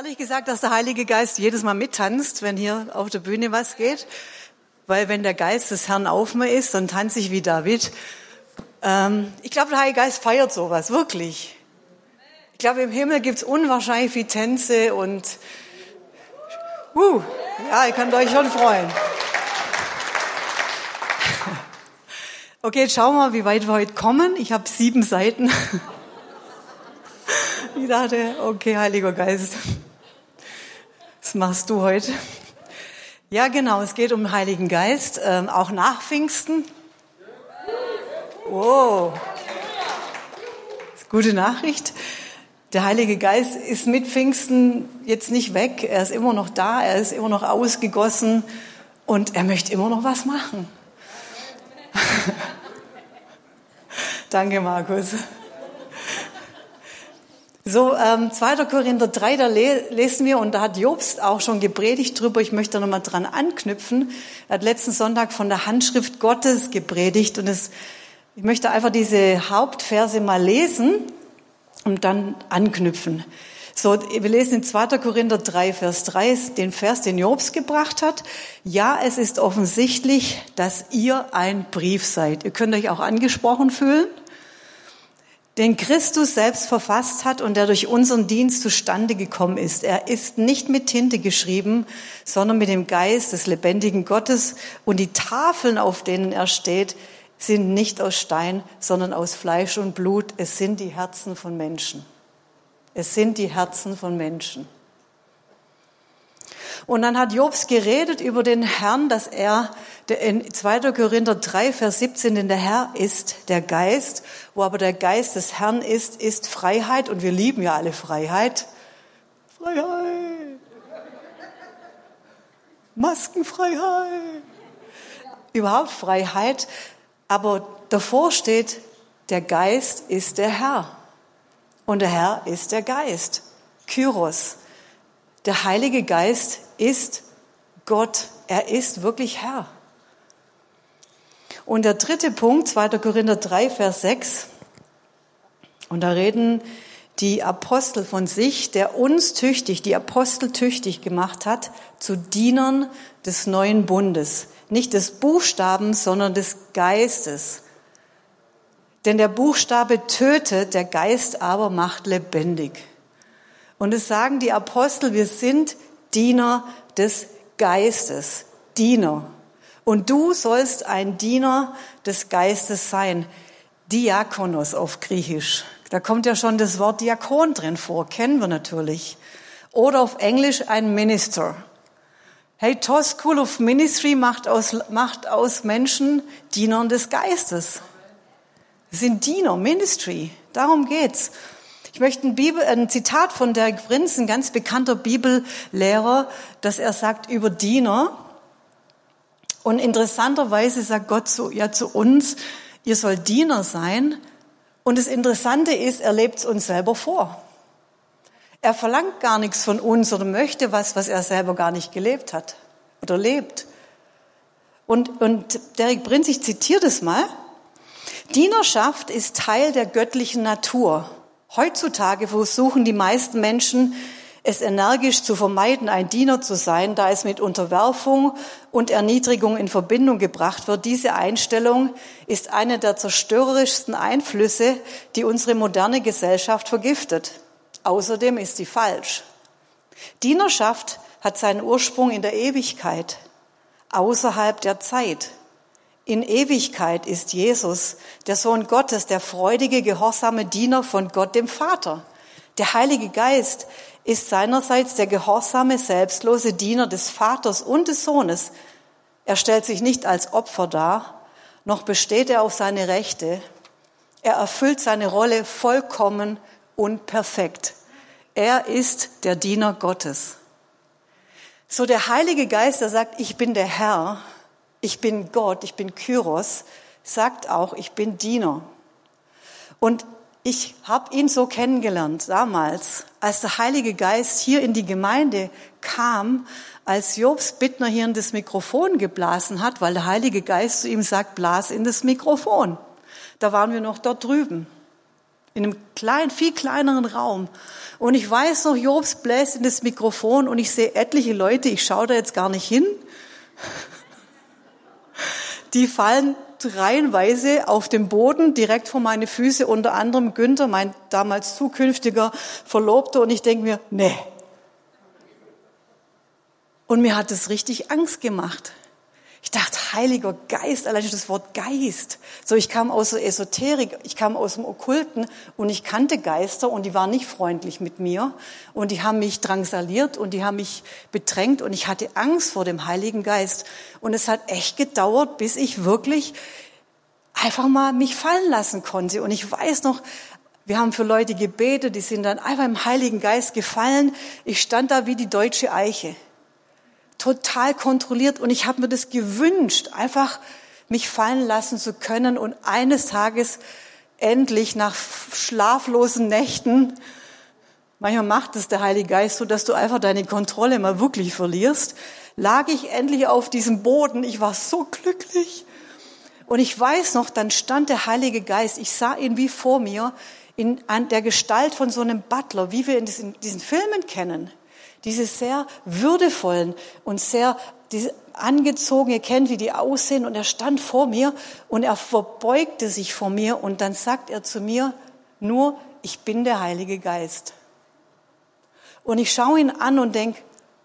ehrlich gesagt, dass der Heilige Geist jedes Mal mittanzt, wenn hier auf der Bühne was geht. Weil wenn der Geist des Herrn auf mir ist, dann tanze ich wie David. Ähm, ich glaube, der Heilige Geist feiert sowas, wirklich. Ich glaube, im Himmel gibt's unwahrscheinlich viel Tänze und uh, ja, ihr könnt euch schon freuen. Okay, jetzt schauen wir mal, wie weit wir heute kommen. Ich habe sieben Seiten. Ich dachte, okay, Heiliger Geist, was machst du heute? Ja, genau, es geht um den Heiligen Geist, ähm, auch nach Pfingsten. Wow. Gute Nachricht. Der Heilige Geist ist mit Pfingsten jetzt nicht weg. Er ist immer noch da, er ist immer noch ausgegossen und er möchte immer noch was machen. Danke, Markus. So, ähm, 2. Korinther 3, da lesen wir, und da hat Jobst auch schon gepredigt drüber, ich möchte nochmal dran anknüpfen. Er hat letzten Sonntag von der Handschrift Gottes gepredigt und es, ich möchte einfach diese Hauptverse mal lesen und dann anknüpfen. So, wir lesen in 2. Korinther 3, Vers 3, den Vers, den Jobs gebracht hat. Ja, es ist offensichtlich, dass ihr ein Brief seid. Ihr könnt euch auch angesprochen fühlen den Christus selbst verfasst hat und der durch unseren Dienst zustande gekommen ist. Er ist nicht mit Tinte geschrieben, sondern mit dem Geist des lebendigen Gottes und die Tafeln, auf denen er steht, sind nicht aus Stein, sondern aus Fleisch und Blut. Es sind die Herzen von Menschen. Es sind die Herzen von Menschen. Und dann hat Jobs geredet über den Herrn, dass er in 2. Korinther 3, Vers 17, denn der Herr ist der Geist, wo aber der Geist des Herrn ist, ist Freiheit. Und wir lieben ja alle Freiheit. Freiheit. Maskenfreiheit. Überhaupt Freiheit. Aber davor steht, der Geist ist der Herr. Und der Herr ist der Geist. Kyros. Der Heilige Geist ist Gott. Er ist wirklich Herr. Und der dritte Punkt, 2. Korinther 3, Vers 6. Und da reden die Apostel von sich, der uns tüchtig, die Apostel tüchtig gemacht hat, zu Dienern des neuen Bundes. Nicht des Buchstabens, sondern des Geistes. Denn der Buchstabe tötet, der Geist aber macht lebendig. Und es sagen die Apostel, wir sind Diener des Geistes. Diener. Und du sollst ein Diener des Geistes sein. Diakonos auf Griechisch. Da kommt ja schon das Wort Diakon drin vor, kennen wir natürlich. Oder auf Englisch ein Minister. Hey, TOS School of Ministry macht aus, macht aus Menschen Dienern des Geistes. Sind Diener, Ministry. Darum geht's. Ich möchte ein, Bibel, ein Zitat von Derek Prinz, ein ganz bekannter Bibellehrer, dass er sagt über Diener. Und interessanterweise sagt Gott so, ja, zu uns, ihr sollt Diener sein. Und das Interessante ist, er lebt es uns selber vor. Er verlangt gar nichts von uns oder möchte was, was er selber gar nicht gelebt hat oder lebt. Und, und Derek Prinz, ich zitiere das mal. Dienerschaft ist Teil der göttlichen Natur. Heutzutage versuchen die meisten Menschen, es energisch zu vermeiden, ein Diener zu sein, da es mit Unterwerfung und Erniedrigung in Verbindung gebracht wird. Diese Einstellung ist eine der zerstörerischsten Einflüsse, die unsere moderne Gesellschaft vergiftet. Außerdem ist sie falsch. Dienerschaft hat seinen Ursprung in der Ewigkeit, außerhalb der Zeit. In Ewigkeit ist Jesus, der Sohn Gottes, der freudige, gehorsame Diener von Gott dem Vater. Der Heilige Geist ist seinerseits der gehorsame, selbstlose Diener des Vaters und des Sohnes. Er stellt sich nicht als Opfer dar, noch besteht er auf seine Rechte. Er erfüllt seine Rolle vollkommen und perfekt. Er ist der Diener Gottes. So der Heilige Geist, der sagt, ich bin der Herr, ich bin Gott, ich bin Kyros, sagt auch, ich bin Diener. Und ich habe ihn so kennengelernt damals, als der Heilige Geist hier in die Gemeinde kam, als Jobs Bittner hier in das Mikrofon geblasen hat, weil der Heilige Geist zu ihm sagt, blas in das Mikrofon. Da waren wir noch dort drüben. In einem kleinen, viel kleineren Raum. Und ich weiß noch, Jobs bläst in das Mikrofon und ich sehe etliche Leute, ich schaue da jetzt gar nicht hin. Die fallen reihenweise auf dem Boden direkt vor meine Füße, unter anderem Günther, mein damals zukünftiger Verlobter. Und ich denke mir, nee. Und mir hat es richtig Angst gemacht. Ich dachte, Heiliger Geist, allein schon das Wort Geist. So, ich kam aus der Esoterik, ich kam aus dem Okkulten und ich kannte Geister und die waren nicht freundlich mit mir und die haben mich drangsaliert und die haben mich bedrängt und ich hatte Angst vor dem Heiligen Geist. Und es hat echt gedauert, bis ich wirklich einfach mal mich fallen lassen konnte. Und ich weiß noch, wir haben für Leute gebetet, die sind dann einfach im Heiligen Geist gefallen. Ich stand da wie die deutsche Eiche total kontrolliert und ich habe mir das gewünscht, einfach mich fallen lassen zu können und eines Tages endlich nach schlaflosen Nächten, manchmal macht es der Heilige Geist so, dass du einfach deine Kontrolle mal wirklich verlierst, lag ich endlich auf diesem Boden. Ich war so glücklich. Und ich weiß noch, dann stand der Heilige Geist, ich sah ihn wie vor mir, in der Gestalt von so einem Butler, wie wir in diesen, diesen Filmen kennen diese sehr würdevollen und sehr diese angezogen, ihr kennt, wie die aussehen, und er stand vor mir und er verbeugte sich vor mir und dann sagt er zu mir, nur ich bin der Heilige Geist. Und ich schaue ihn an und denke,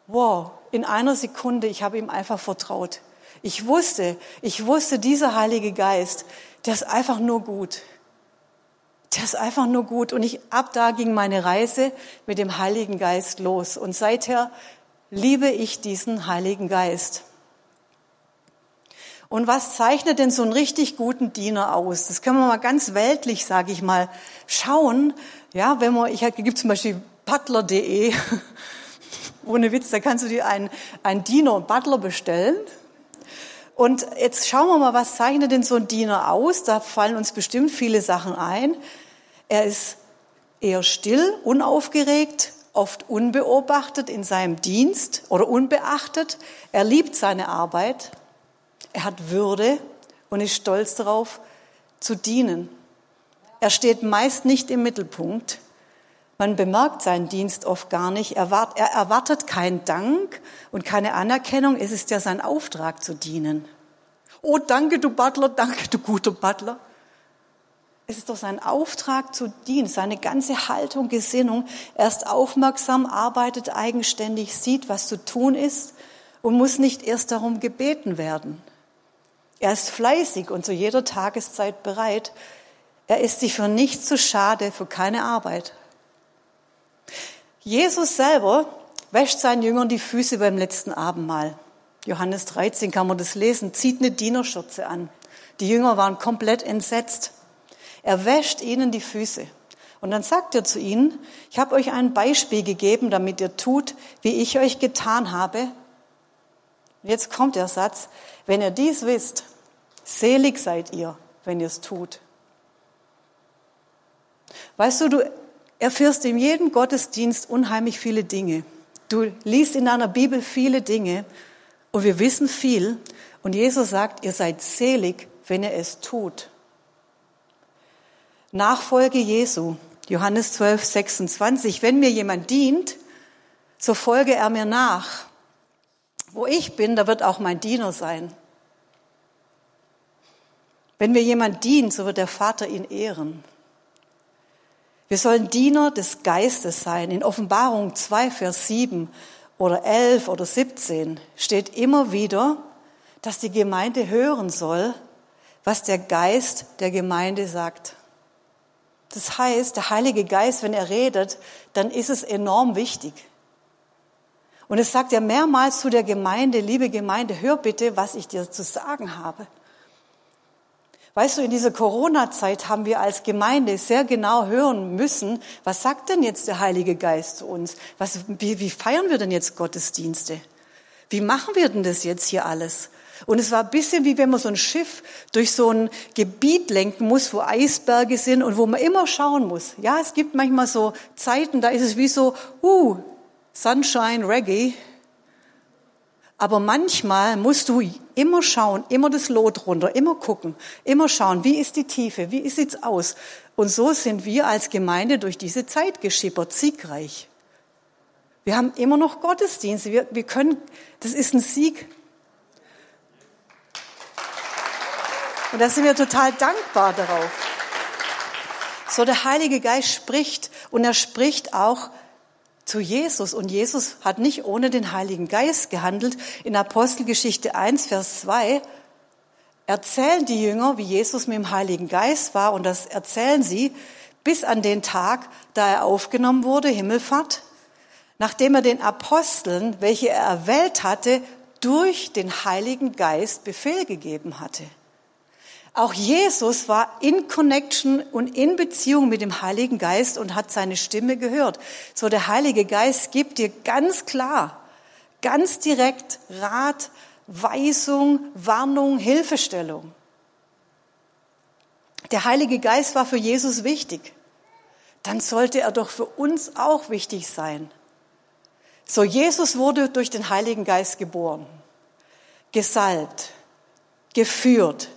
wow, in einer Sekunde, ich habe ihm einfach vertraut. Ich wusste, ich wusste, dieser Heilige Geist, der ist einfach nur gut. Der ist einfach nur gut. Und ich, ab da ging meine Reise mit dem Heiligen Geist los. Und seither liebe ich diesen Heiligen Geist. Und was zeichnet denn so einen richtig guten Diener aus? Das können wir mal ganz weltlich, sage ich mal, schauen. Ja, wenn man, ich gibt zum Beispiel butler.de, ohne Witz, da kannst du dir einen, einen Diener und Butler bestellen. Und jetzt schauen wir mal, was zeichnet denn so ein Diener aus? Da fallen uns bestimmt viele Sachen ein. Er ist eher still, unaufgeregt, oft unbeobachtet in seinem Dienst oder unbeachtet. Er liebt seine Arbeit. Er hat Würde und ist stolz darauf, zu dienen. Er steht meist nicht im Mittelpunkt. Man bemerkt seinen Dienst oft gar nicht. Er erwartet keinen Dank und keine Anerkennung. Es ist ja sein Auftrag zu dienen. Oh, danke, du Butler, danke, du guter Butler. Es ist doch sein Auftrag zu dienen, seine ganze Haltung, Gesinnung. Er ist aufmerksam, arbeitet eigenständig, sieht, was zu tun ist und muss nicht erst darum gebeten werden. Er ist fleißig und zu jeder Tageszeit bereit. Er ist sich für nichts zu schade, für keine Arbeit. Jesus selber wäscht seinen Jüngern die Füße beim letzten Abendmahl. Johannes 13 kann man das lesen, zieht eine Dienerschürze an. Die Jünger waren komplett entsetzt. Er wäscht ihnen die Füße. Und dann sagt er zu ihnen, ich habe euch ein Beispiel gegeben, damit ihr tut, wie ich euch getan habe. Jetzt kommt der Satz, wenn ihr dies wisst, selig seid ihr, wenn ihr es tut. Weißt du, du erfährst in jedem Gottesdienst unheimlich viele Dinge. Du liest in deiner Bibel viele Dinge und wir wissen viel. Und Jesus sagt, ihr seid selig, wenn ihr es tut. Nachfolge Jesu. Johannes 12, 26. Wenn mir jemand dient, so folge er mir nach. Wo ich bin, da wird auch mein Diener sein. Wenn mir jemand dient, so wird der Vater ihn ehren. Wir sollen Diener des Geistes sein. In Offenbarung 2, Vers 7 oder 11 oder 17 steht immer wieder, dass die Gemeinde hören soll, was der Geist der Gemeinde sagt. Das heißt, der Heilige Geist, wenn er redet, dann ist es enorm wichtig. Und es sagt ja mehrmals zu der Gemeinde, liebe Gemeinde, hör bitte, was ich dir zu sagen habe. Weißt du, in dieser Corona-Zeit haben wir als Gemeinde sehr genau hören müssen, was sagt denn jetzt der Heilige Geist zu uns? Was, wie, wie feiern wir denn jetzt Gottesdienste? Wie machen wir denn das jetzt hier alles? Und es war ein bisschen wie wenn man so ein Schiff durch so ein Gebiet lenken muss, wo Eisberge sind und wo man immer schauen muss. Ja, es gibt manchmal so Zeiten, da ist es wie so, uh, Sunshine, Reggae. Aber manchmal musst du immer schauen, immer das Lot runter, immer gucken, immer schauen, wie ist die Tiefe, wie sieht's aus? Und so sind wir als Gemeinde durch diese Zeit geschippert, siegreich. Wir haben immer noch Gottesdienste. Wir, wir können, das ist ein Sieg. Und da sind wir total dankbar darauf. So, der Heilige Geist spricht und er spricht auch zu Jesus. Und Jesus hat nicht ohne den Heiligen Geist gehandelt. In Apostelgeschichte 1, Vers 2 erzählen die Jünger, wie Jesus mit dem Heiligen Geist war. Und das erzählen sie bis an den Tag, da er aufgenommen wurde, Himmelfahrt, nachdem er den Aposteln, welche er erwählt hatte, durch den Heiligen Geist Befehl gegeben hatte. Auch Jesus war in Connection und in Beziehung mit dem Heiligen Geist und hat seine Stimme gehört. So der Heilige Geist gibt dir ganz klar, ganz direkt Rat, Weisung, Warnung, Hilfestellung. Der Heilige Geist war für Jesus wichtig. Dann sollte er doch für uns auch wichtig sein. So, Jesus wurde durch den Heiligen Geist geboren, gesalbt, geführt,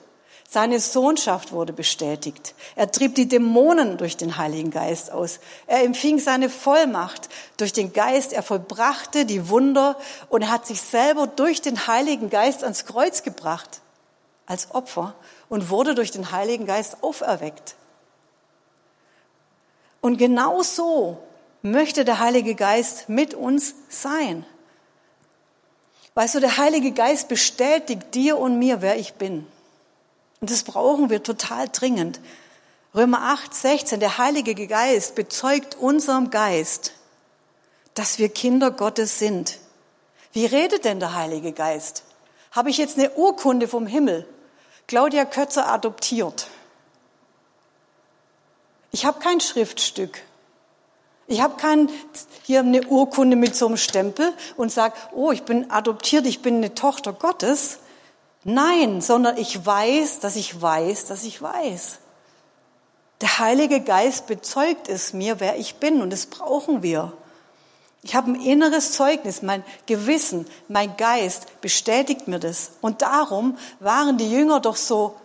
seine Sohnschaft wurde bestätigt. Er trieb die Dämonen durch den Heiligen Geist aus. Er empfing seine Vollmacht durch den Geist. Er vollbrachte die Wunder und hat sich selber durch den Heiligen Geist ans Kreuz gebracht als Opfer und wurde durch den Heiligen Geist auferweckt. Und genau so möchte der Heilige Geist mit uns sein. Weißt du, der Heilige Geist bestätigt dir und mir, wer ich bin. Und das brauchen wir total dringend. Römer 8, 16, der Heilige Geist bezeugt unserem Geist, dass wir Kinder Gottes sind. Wie redet denn der Heilige Geist? Habe ich jetzt eine Urkunde vom Himmel? Claudia Kötzer adoptiert. Ich habe kein Schriftstück. Ich habe kein, hier eine Urkunde mit so einem Stempel und sage, oh, ich bin adoptiert, ich bin eine Tochter Gottes. Nein, sondern ich weiß, dass ich weiß, dass ich weiß. Der Heilige Geist bezeugt es mir, wer ich bin, und das brauchen wir. Ich habe ein inneres Zeugnis, mein Gewissen, mein Geist bestätigt mir das. Und darum waren die Jünger doch so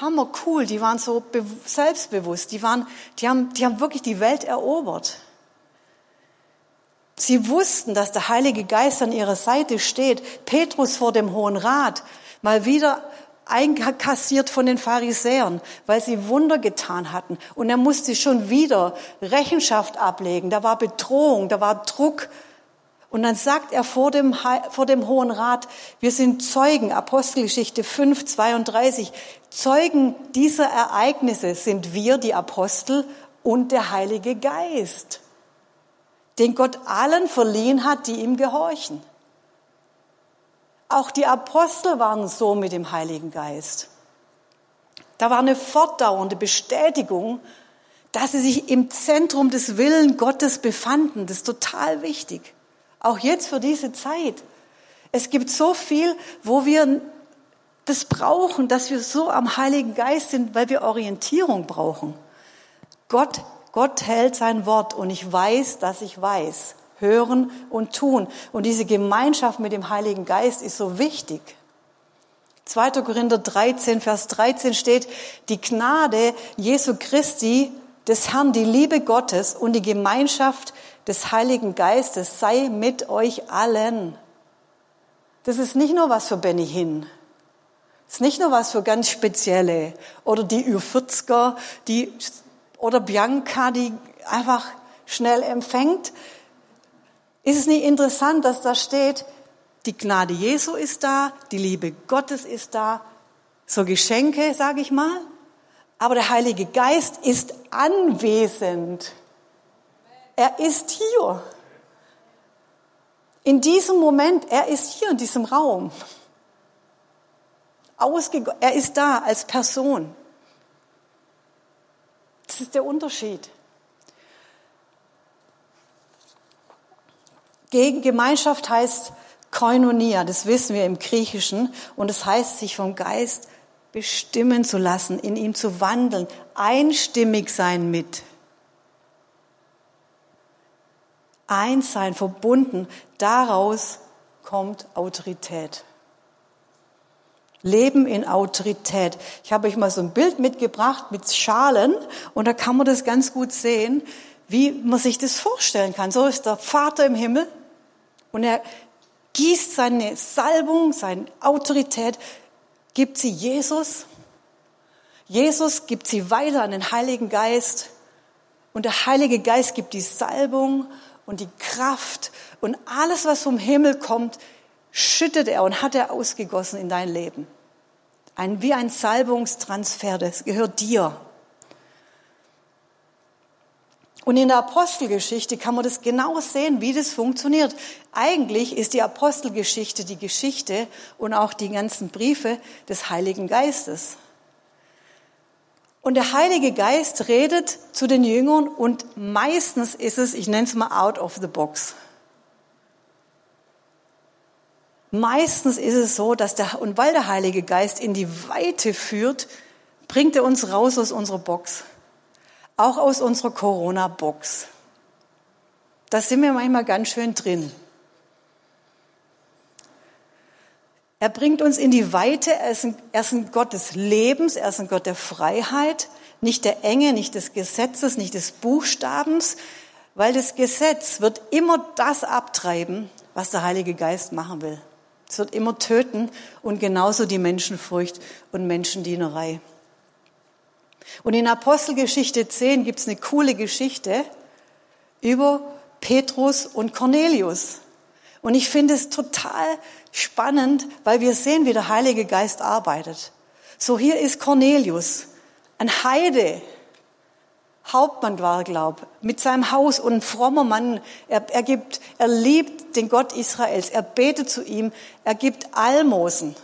hammercool, die waren so selbstbewusst, die, waren, die, haben, die haben wirklich die Welt erobert. Sie wussten, dass der Heilige Geist an ihrer Seite steht. Petrus vor dem Hohen Rat, mal wieder einkassiert von den Pharisäern, weil sie Wunder getan hatten. Und er musste schon wieder Rechenschaft ablegen. Da war Bedrohung, da war Druck. Und dann sagt er vor dem, vor dem Hohen Rat, wir sind Zeugen, Apostelgeschichte 5, 32, Zeugen dieser Ereignisse sind wir, die Apostel und der Heilige Geist, den Gott allen verliehen hat, die ihm gehorchen. Auch die Apostel waren so mit dem Heiligen Geist. Da war eine fortdauernde Bestätigung, dass sie sich im Zentrum des Willen Gottes befanden. Das ist total wichtig. Auch jetzt für diese Zeit. Es gibt so viel, wo wir das brauchen, dass wir so am Heiligen Geist sind, weil wir Orientierung brauchen. Gott, Gott hält sein Wort und ich weiß, dass ich weiß hören und tun. Und diese Gemeinschaft mit dem Heiligen Geist ist so wichtig. 2. Korinther 13, Vers 13 steht, die Gnade Jesu Christi, des Herrn, die Liebe Gottes und die Gemeinschaft des Heiligen Geistes sei mit euch allen. Das ist nicht nur was für Benny Hinn. Das ist nicht nur was für ganz Spezielle. Oder die Ü40er, die, oder Bianca, die einfach schnell empfängt, ist es nicht interessant, dass da steht, die Gnade Jesu ist da, die Liebe Gottes ist da, so Geschenke, sage ich mal, aber der Heilige Geist ist anwesend. Er ist hier. In diesem Moment, er ist hier in diesem Raum. Ausge er ist da als Person. Das ist der Unterschied. Gemeinschaft heißt Koinonia, das wissen wir im Griechischen, und es das heißt, sich vom Geist bestimmen zu lassen, in ihm zu wandeln, einstimmig sein mit. Eins sein, verbunden, daraus kommt Autorität. Leben in Autorität. Ich habe euch mal so ein Bild mitgebracht mit Schalen und da kann man das ganz gut sehen, wie man sich das vorstellen kann. So ist der Vater im Himmel und er gießt seine Salbung, seine Autorität, gibt sie Jesus. Jesus gibt sie weiter an den Heiligen Geist und der Heilige Geist gibt die Salbung und die Kraft und alles, was vom Himmel kommt, schüttet er und hat er ausgegossen in dein Leben. Ein, wie ein Salbungstransfer, das gehört dir. Und in der Apostelgeschichte kann man das genau sehen, wie das funktioniert. Eigentlich ist die Apostelgeschichte die Geschichte und auch die ganzen Briefe des Heiligen Geistes. Und der Heilige Geist redet zu den Jüngern und meistens ist es, ich nenne es mal out of the box. Meistens ist es so, dass der, und weil der Heilige Geist in die Weite führt, bringt er uns raus aus unserer Box. Auch aus unserer Corona-Box. Da sind wir manchmal ganz schön drin. Er bringt uns in die Weite. Er ist, ein, er ist ein Gott des Lebens. Er ist ein Gott der Freiheit. Nicht der Enge, nicht des Gesetzes, nicht des Buchstabens. Weil das Gesetz wird immer das abtreiben, was der Heilige Geist machen will. Es wird immer töten und genauso die Menschenfurcht und Menschendienerei. Und in Apostelgeschichte 10 gibt es eine coole Geschichte über Petrus und Cornelius. Und ich finde es total spannend, weil wir sehen, wie der Heilige Geist arbeitet. So hier ist Cornelius, ein Heide, Hauptmann war, glaub, mit seinem Haus und ein frommer Mann. Er, er gibt, er liebt den Gott Israels. Er betet zu ihm. Er gibt Almosen.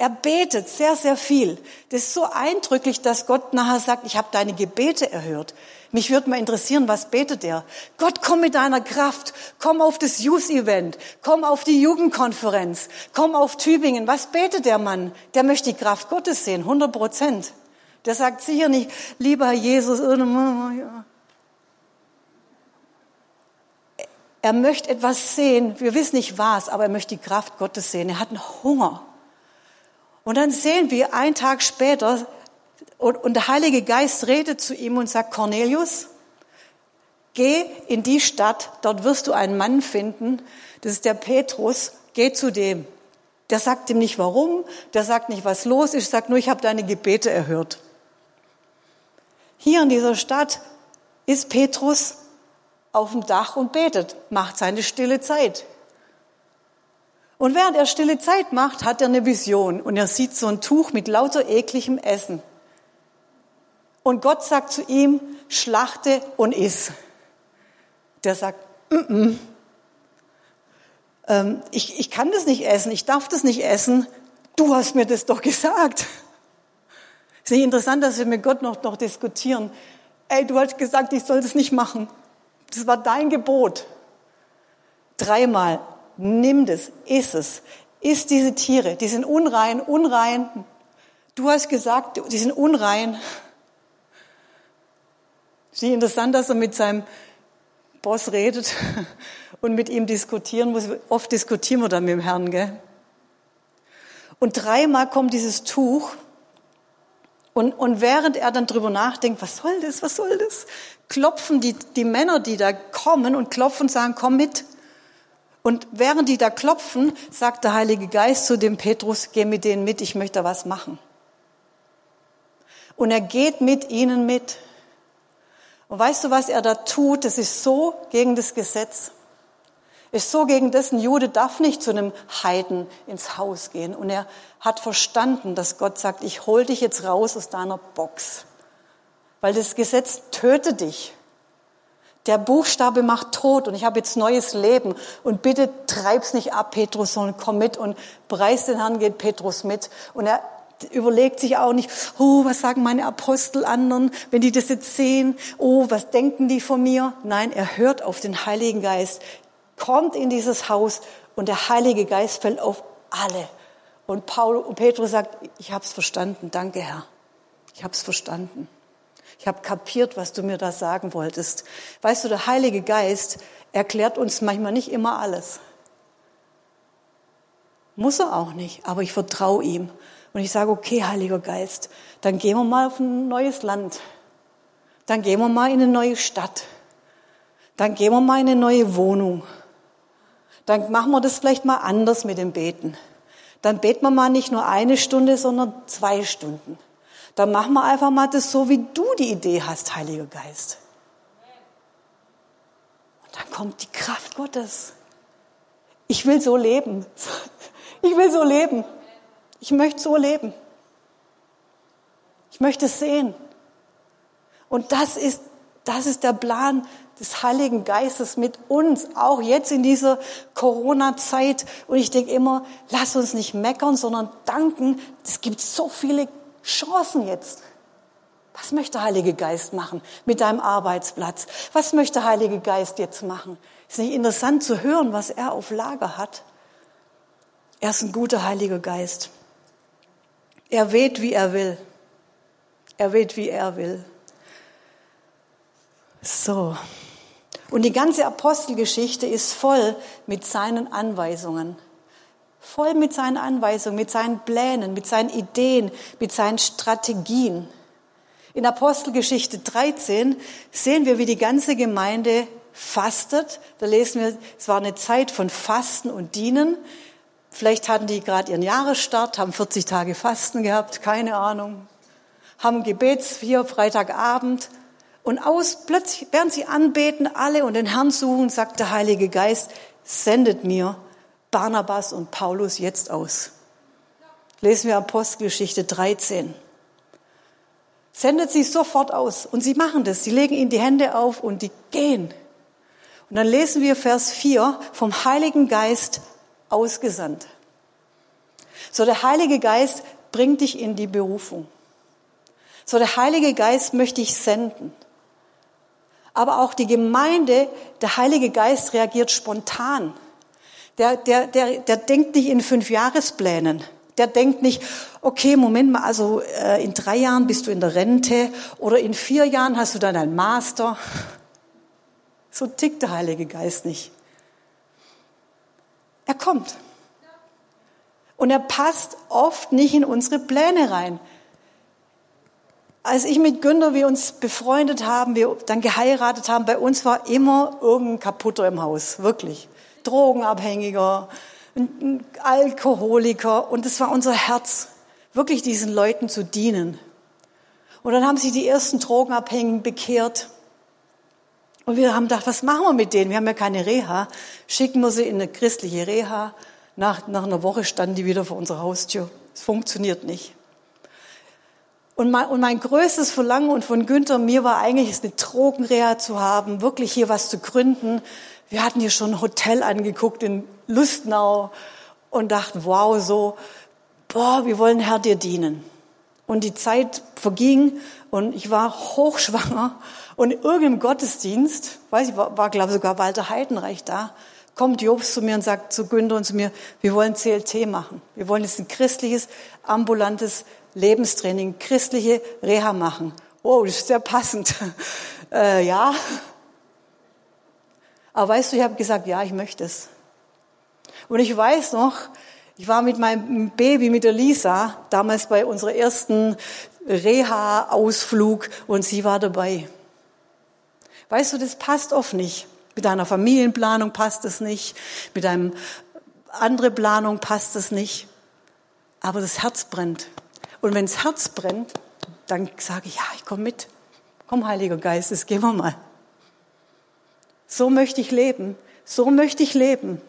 Er betet sehr, sehr viel. Das ist so eindrücklich, dass Gott nachher sagt, ich habe deine Gebete erhört. Mich würde mal interessieren, was betet er? Gott, komm mit deiner Kraft. Komm auf das Youth-Event. Komm auf die Jugendkonferenz. Komm auf Tübingen. Was betet der Mann? Der möchte die Kraft Gottes sehen, 100 Prozent. Der sagt sicher nicht, lieber Herr Jesus, er möchte etwas sehen, wir wissen nicht was, aber er möchte die Kraft Gottes sehen. Er hat einen Hunger. Und dann sehen wir einen Tag später, und, der Heilige Geist redet zu ihm und sagt, Cornelius, geh in die Stadt, dort wirst du einen Mann finden, das ist der Petrus, geh zu dem. Der sagt ihm nicht warum, der sagt nicht, was los ist, sagt nur, ich habe deine Gebete erhört. Hier in dieser Stadt ist Petrus auf dem Dach und betet, macht seine stille Zeit. Und während er stille Zeit macht, hat er eine Vision und er sieht so ein Tuch mit lauter ekligem Essen. Und Gott sagt zu ihm, schlachte und iss. Der sagt, mm -mm. Ich, ich kann das nicht essen, ich darf das nicht essen. Du hast mir das doch gesagt. Ist nicht interessant, dass wir mit Gott noch, noch diskutieren. Ey, du hast gesagt, ich soll das nicht machen. Das war dein Gebot. Dreimal, nimm das, iss es. Iss diese Tiere, die sind unrein, unrein. Du hast gesagt, die sind unrein. Ist nicht interessant, dass er mit seinem Boss redet und mit ihm diskutieren muss. Oft diskutieren wir dann mit dem Herrn, gell? Und dreimal kommt dieses Tuch und, und während er dann drüber nachdenkt, was soll das, was soll das, klopfen die, die Männer, die da kommen und klopfen und sagen, komm mit. Und während die da klopfen, sagt der Heilige Geist zu dem Petrus, geh mit denen mit, ich möchte was machen. Und er geht mit ihnen mit. Und weißt du, was er da tut? Das ist so gegen das Gesetz ist so gegen dessen Jude darf nicht zu einem Heiden ins Haus gehen. Und er hat verstanden, dass Gott sagt, ich hol dich jetzt raus aus deiner Box. Weil das Gesetz tötet dich. Der Buchstabe macht tot und ich habe jetzt neues Leben. Und bitte treib's nicht ab, Petrus, sondern komm mit und preis den Herrn, geht Petrus mit. Und er überlegt sich auch nicht, oh, was sagen meine Apostel anderen, wenn die das jetzt sehen? Oh, was denken die von mir? Nein, er hört auf den Heiligen Geist kommt in dieses Haus und der Heilige Geist fällt auf alle. Und Paul und Petrus sagt, ich habe es verstanden, danke Herr. Ich habe es verstanden. Ich habe kapiert, was du mir da sagen wolltest. Weißt du, der Heilige Geist erklärt uns manchmal nicht immer alles. Muss er auch nicht, aber ich vertraue ihm. Und ich sage, okay, Heiliger Geist, dann gehen wir mal auf ein neues Land. Dann gehen wir mal in eine neue Stadt. Dann gehen wir mal in eine neue Wohnung. Dann machen wir das vielleicht mal anders mit dem Beten. Dann beten wir mal nicht nur eine Stunde, sondern zwei Stunden. Dann machen wir einfach mal das so, wie du die Idee hast, Heiliger Geist. Und dann kommt die Kraft Gottes. Ich will so leben. Ich will so leben. Ich möchte so leben. Ich möchte es sehen. Und das ist, das ist der Plan des Heiligen Geistes mit uns, auch jetzt in dieser Corona-Zeit. Und ich denke immer, lass uns nicht meckern, sondern danken. Es gibt so viele Chancen jetzt. Was möchte Heilige Geist machen mit deinem Arbeitsplatz? Was möchte Heilige Geist jetzt machen? Ist nicht interessant zu hören, was er auf Lager hat? Er ist ein guter Heiliger Geist. Er weht, wie er will. Er weht, wie er will. So. Und die ganze Apostelgeschichte ist voll mit seinen Anweisungen. Voll mit seinen Anweisungen, mit seinen Plänen, mit seinen Ideen, mit seinen Strategien. In Apostelgeschichte 13 sehen wir, wie die ganze Gemeinde fastet. Da lesen wir, es war eine Zeit von Fasten und Dienen. Vielleicht hatten die gerade ihren Jahresstart, haben 40 Tage Fasten gehabt, keine Ahnung. Haben Gebets hier Freitagabend und aus, plötzlich, während sie anbeten, alle und den Herrn suchen, sagt der Heilige Geist, sendet mir Barnabas und Paulus jetzt aus. Lesen wir Apostelgeschichte 13. Sendet sie sofort aus. Und sie machen das. Sie legen ihnen die Hände auf und die gehen. Und dann lesen wir Vers 4 vom Heiligen Geist ausgesandt. So der Heilige Geist bringt dich in die Berufung. So der Heilige Geist möchte ich senden. Aber auch die Gemeinde, der Heilige Geist reagiert spontan. Der, der, der, der denkt nicht in fünf Jahresplänen. Der denkt nicht, okay, Moment mal, also äh, in drei Jahren bist du in der Rente oder in vier Jahren hast du dann einen Master. So tickt der Heilige Geist nicht. Er kommt. Und er passt oft nicht in unsere Pläne rein. Als ich mit Günther, wir uns befreundet haben, wir dann geheiratet haben, bei uns war immer irgendein Kaputter im Haus, wirklich. Drogenabhängiger, ein Alkoholiker und es war unser Herz, wirklich diesen Leuten zu dienen. Und dann haben sich die ersten Drogenabhängigen bekehrt. Und wir haben gedacht, was machen wir mit denen? Wir haben ja keine Reha. Schicken wir sie in eine christliche Reha. Nach, nach einer Woche standen die wieder vor unserer Haustür. Es funktioniert nicht. Und mein, und mein größtes Verlangen und von Günther mir war eigentlich, eine Drogenreha zu haben, wirklich hier was zu gründen. Wir hatten hier schon ein Hotel angeguckt in Lustnau und dachten, wow, so, boah, wir wollen Herr dir dienen. Und die Zeit verging und ich war hochschwanger und irgendeinem Gottesdienst, weiß ich, war, war glaube ich sogar Walter Heidenreich da, kommt Jobs zu mir und sagt zu Günther und zu mir, wir wollen CLT machen. Wir wollen jetzt ein christliches, ambulantes Lebenstraining, christliche Reha machen. Oh, das ist sehr passend. Äh, ja. Aber weißt du, ich habe gesagt, ja, ich möchte es. Und ich weiß noch, ich war mit meinem Baby, mit der Lisa, damals bei unserer ersten Reha-Ausflug und sie war dabei. Weißt du, das passt oft nicht. Mit deiner Familienplanung passt es nicht, mit deinem andere Planung passt es nicht. Aber das Herz brennt. Und wenn das Herz brennt, dann sage ich, ja, ich komme mit. Komm, Heiliger Geist, das gehen wir mal. So möchte ich leben. So möchte ich leben.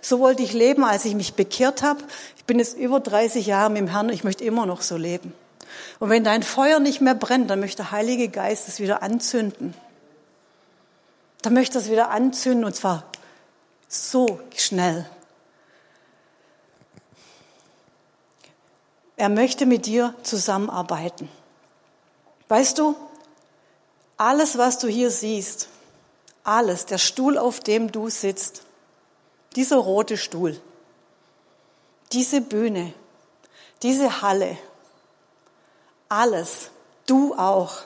So wollte ich leben, als ich mich bekehrt habe. Ich bin jetzt über 30 Jahre mit dem Herrn, ich möchte immer noch so leben. Und wenn dein Feuer nicht mehr brennt, dann möchte der Heilige Geist es wieder anzünden. Dann möchte er es wieder anzünden und zwar so schnell. Er möchte mit dir zusammenarbeiten. Weißt du, alles, was du hier siehst, alles, der Stuhl, auf dem du sitzt, dieser rote Stuhl, diese Bühne, diese Halle, alles, du auch,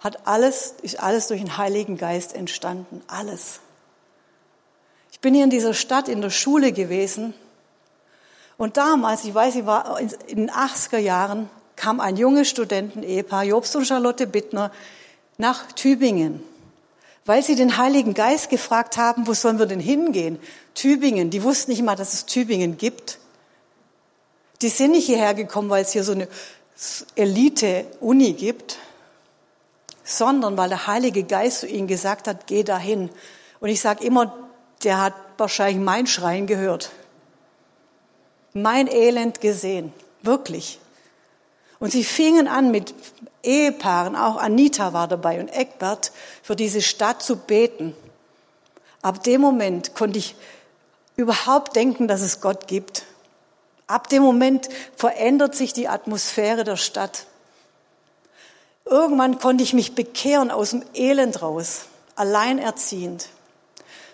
hat alles, ist alles durch den Heiligen Geist entstanden. Alles. Ich bin hier in dieser Stadt in der Schule gewesen Und damals, ich weiß, ich war in den 80er Jahren, kam ein junges Studenten-Ehepaar, Jobst und Charlotte Bittner, nach Tübingen, weil sie den Heiligen Geist gefragt haben, wo sollen wir denn hingehen? Tübingen, die wussten nicht mal, dass es Tübingen gibt. Die sind nicht hierher gekommen, weil es hier so eine Elite-Uni gibt, sondern weil der Heilige Geist zu ihnen gesagt hat, geh dahin. Und ich sage immer, der hat wahrscheinlich mein Schreien gehört. Mein Elend gesehen. Wirklich. Und sie fingen an mit Ehepaaren, auch Anita war dabei und Eckbert, für diese Stadt zu beten. Ab dem Moment konnte ich überhaupt denken, dass es Gott gibt. Ab dem Moment verändert sich die Atmosphäre der Stadt. Irgendwann konnte ich mich bekehren aus dem Elend raus, alleinerziehend.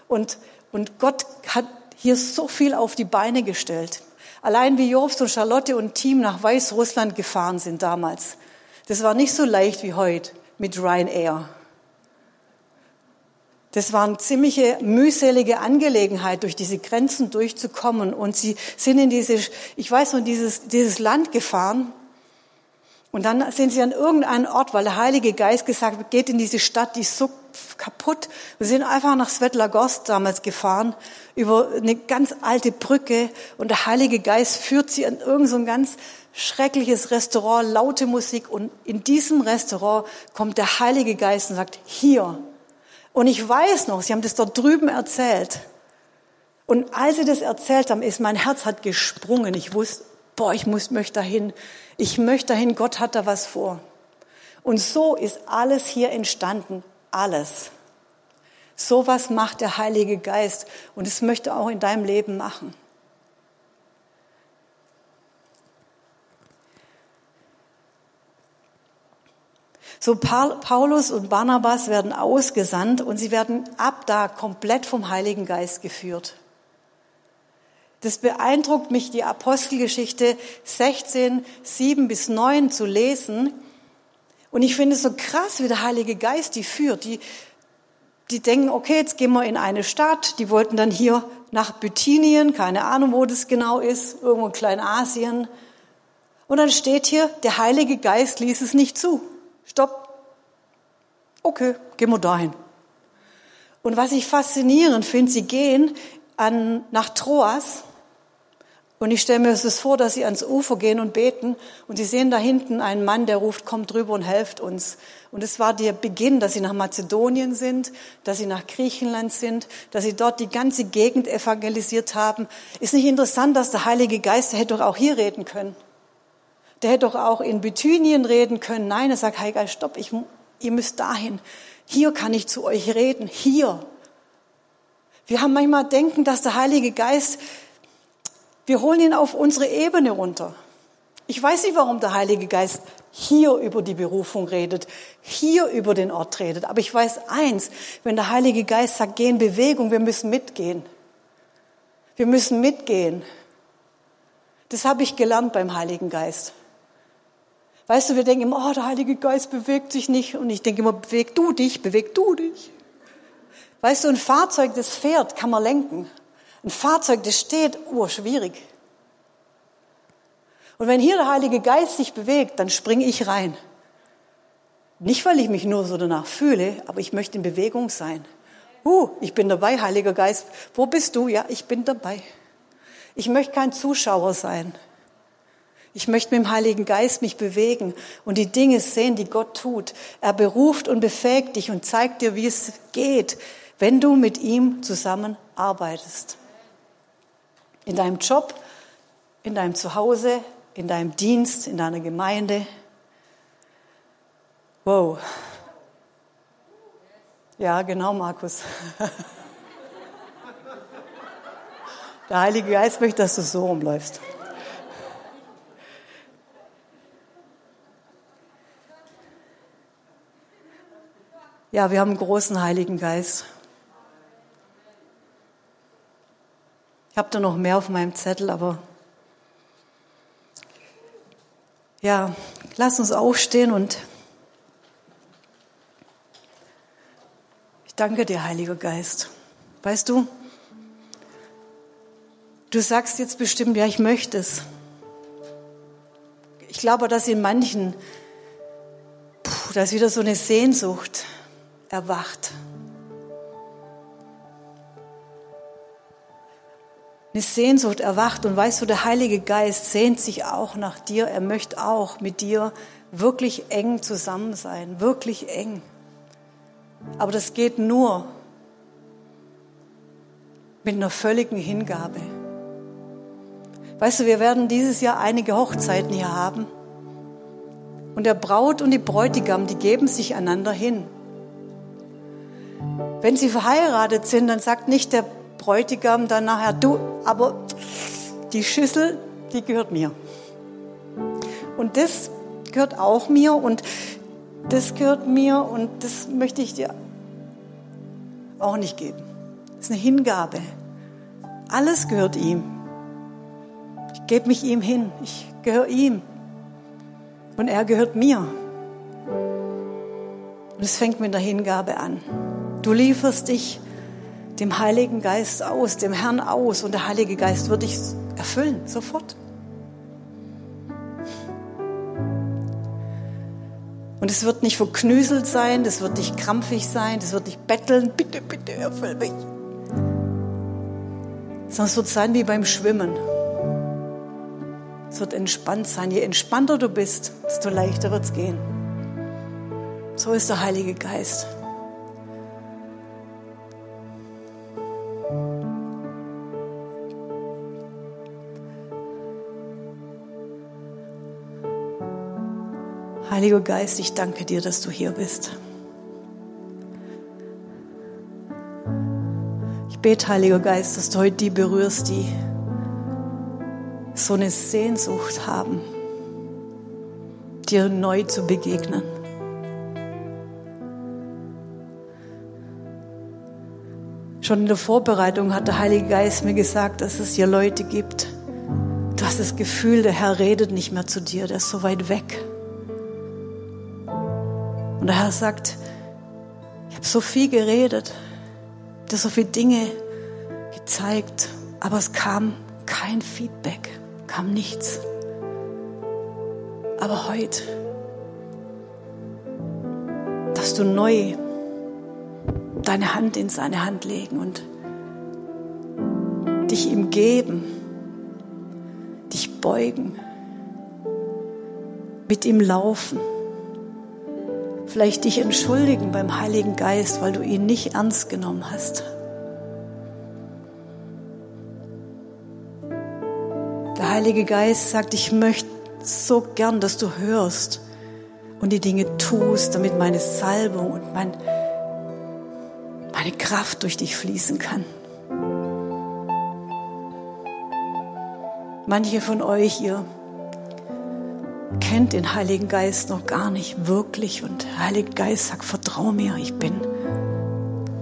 Und, und Gott hat hier so viel auf die Beine gestellt. Allein wie Jobst und Charlotte und Team nach Weißrussland gefahren sind damals. Das war nicht so leicht wie heute mit Ryanair. Das war eine ziemliche mühselige Angelegenheit, durch diese Grenzen durchzukommen. Und sie sind in diese, ich weiß noch, dieses, dieses Land gefahren. Und dann sind sie an irgendeinen Ort, weil der Heilige Geist gesagt hat, geht in diese Stadt, die ist so kaputt. Wir sind einfach nach Svetlagorsk damals gefahren, über eine ganz alte Brücke und der Heilige Geist führt sie an irgendein so ganz schreckliches Restaurant, laute Musik und in diesem Restaurant kommt der Heilige Geist und sagt, hier. Und ich weiß noch, sie haben das dort drüben erzählt. Und als sie das erzählt haben, ist mein Herz hat gesprungen. Ich wusste, boah, ich muss, möchte dahin. Ich möchte dahin, Gott hat da was vor. Und so ist alles hier entstanden alles. So was macht der Heilige Geist und es möchte auch in deinem Leben machen. So Paulus und Barnabas werden ausgesandt und sie werden ab da komplett vom Heiligen Geist geführt. Das beeindruckt mich, die Apostelgeschichte 16, 7 bis 9 zu lesen, und ich finde es so krass, wie der Heilige Geist die führt. Die, die denken, okay, jetzt gehen wir in eine Stadt. Die wollten dann hier nach Bithynien, keine Ahnung, wo das genau ist, irgendwo in Kleinasien. Und dann steht hier, der Heilige Geist ließ es nicht zu. Stopp. Okay, gehen wir dahin. Und was ich faszinierend finde, sie gehen an, nach Troas und ich stelle mir das vor, dass sie ans Ufer gehen und beten und sie sehen da hinten einen Mann, der ruft, kommt drüber und helft uns. Und es war der Beginn, dass sie nach Mazedonien sind, dass sie nach Griechenland sind, dass sie dort die ganze Gegend evangelisiert haben. Ist nicht interessant, dass der Heilige Geist, der hätte doch auch hier reden können. Der hätte doch auch in Bithynien reden können. Nein, er sagt, Heiliger Geist, stopp, ich, ihr müsst dahin. Hier kann ich zu euch reden. Hier. Wir haben manchmal denken, dass der Heilige Geist wir holen ihn auf unsere Ebene runter. Ich weiß nicht, warum der Heilige Geist hier über die Berufung redet, hier über den Ort redet. Aber ich weiß eins, wenn der Heilige Geist sagt, geh in Bewegung, wir müssen mitgehen. Wir müssen mitgehen. Das habe ich gelernt beim Heiligen Geist. Weißt du, wir denken immer, oh, der Heilige Geist bewegt sich nicht. Und ich denke immer, beweg du dich, beweg du dich. Weißt du, ein Fahrzeug, das fährt, kann man lenken. Ein Fahrzeug, das steht, oh, schwierig. Und wenn hier der Heilige Geist sich bewegt, dann springe ich rein. Nicht, weil ich mich nur so danach fühle, aber ich möchte in Bewegung sein. Uh, ich bin dabei, Heiliger Geist. Wo bist du? Ja, ich bin dabei. Ich möchte kein Zuschauer sein. Ich möchte mit dem Heiligen Geist mich bewegen und die Dinge sehen, die Gott tut. Er beruft und befähigt dich und zeigt dir, wie es geht, wenn du mit ihm zusammenarbeitest. In deinem Job, in deinem Zuhause, in deinem Dienst, in deiner Gemeinde. Wow. Ja, genau, Markus. Der Heilige Geist möchte, dass du so rumläufst. Ja, wir haben einen großen Heiligen Geist. Ich habe da noch mehr auf meinem Zettel, aber ja, lass uns aufstehen und ich danke dir, Heiliger Geist. Weißt du, Du sagst jetzt bestimmt, ja, ich möchte es. Ich glaube, dass in manchen, puh, da wieder so eine Sehnsucht erwacht. Eine Sehnsucht erwacht und weißt du, der Heilige Geist sehnt sich auch nach dir. Er möchte auch mit dir wirklich eng zusammen sein, wirklich eng. Aber das geht nur mit einer völligen Hingabe. Weißt du, wir werden dieses Jahr einige Hochzeiten hier haben. Und der Braut und die Bräutigam, die geben sich einander hin. Wenn sie verheiratet sind, dann sagt nicht der Bräutigam dann nachher, du, aber die Schüssel, die gehört mir. Und das gehört auch mir und das gehört mir und das möchte ich dir auch nicht geben. Das ist eine Hingabe. Alles gehört ihm. Ich gebe mich ihm hin. Ich gehöre ihm. Und er gehört mir. Und es fängt mit der Hingabe an. Du lieferst dich dem Heiligen Geist aus, dem Herrn aus. Und der Heilige Geist wird dich erfüllen, sofort. Und es wird nicht verknüselt sein, das wird nicht krampfig sein, das wird nicht betteln, bitte, bitte, erfüll mich. Sondern es wird sein wie beim Schwimmen. Es wird entspannt sein. Je entspannter du bist, desto leichter wird es gehen. So ist der Heilige Geist. Heiliger Geist, ich danke dir, dass du hier bist. Ich bete, Heiliger Geist, dass du heute die berührst, die so eine Sehnsucht haben, dir neu zu begegnen. Schon in der Vorbereitung hat der Heilige Geist mir gesagt, dass es hier Leute gibt. Du das Gefühl, der Herr redet nicht mehr zu dir, der ist so weit weg. Und der Herr sagt, ich habe so viel geredet, dir so viele Dinge gezeigt, aber es kam kein Feedback, kam nichts. Aber heute, dass du neu deine Hand in seine Hand legen und dich ihm geben, dich beugen, mit ihm laufen vielleicht dich entschuldigen beim Heiligen Geist, weil du ihn nicht ernst genommen hast. Der Heilige Geist sagt, ich möchte so gern, dass du hörst und die Dinge tust, damit meine Salbung und mein, meine Kraft durch dich fließen kann. Manche von euch, ihr kennt den Heiligen Geist noch gar nicht wirklich. Und der Heilige Geist sagt, vertrau mir, ich bin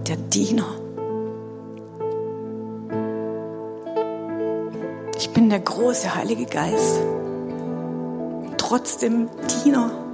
der Diener. Ich bin der große Heilige Geist. Trotzdem Diener.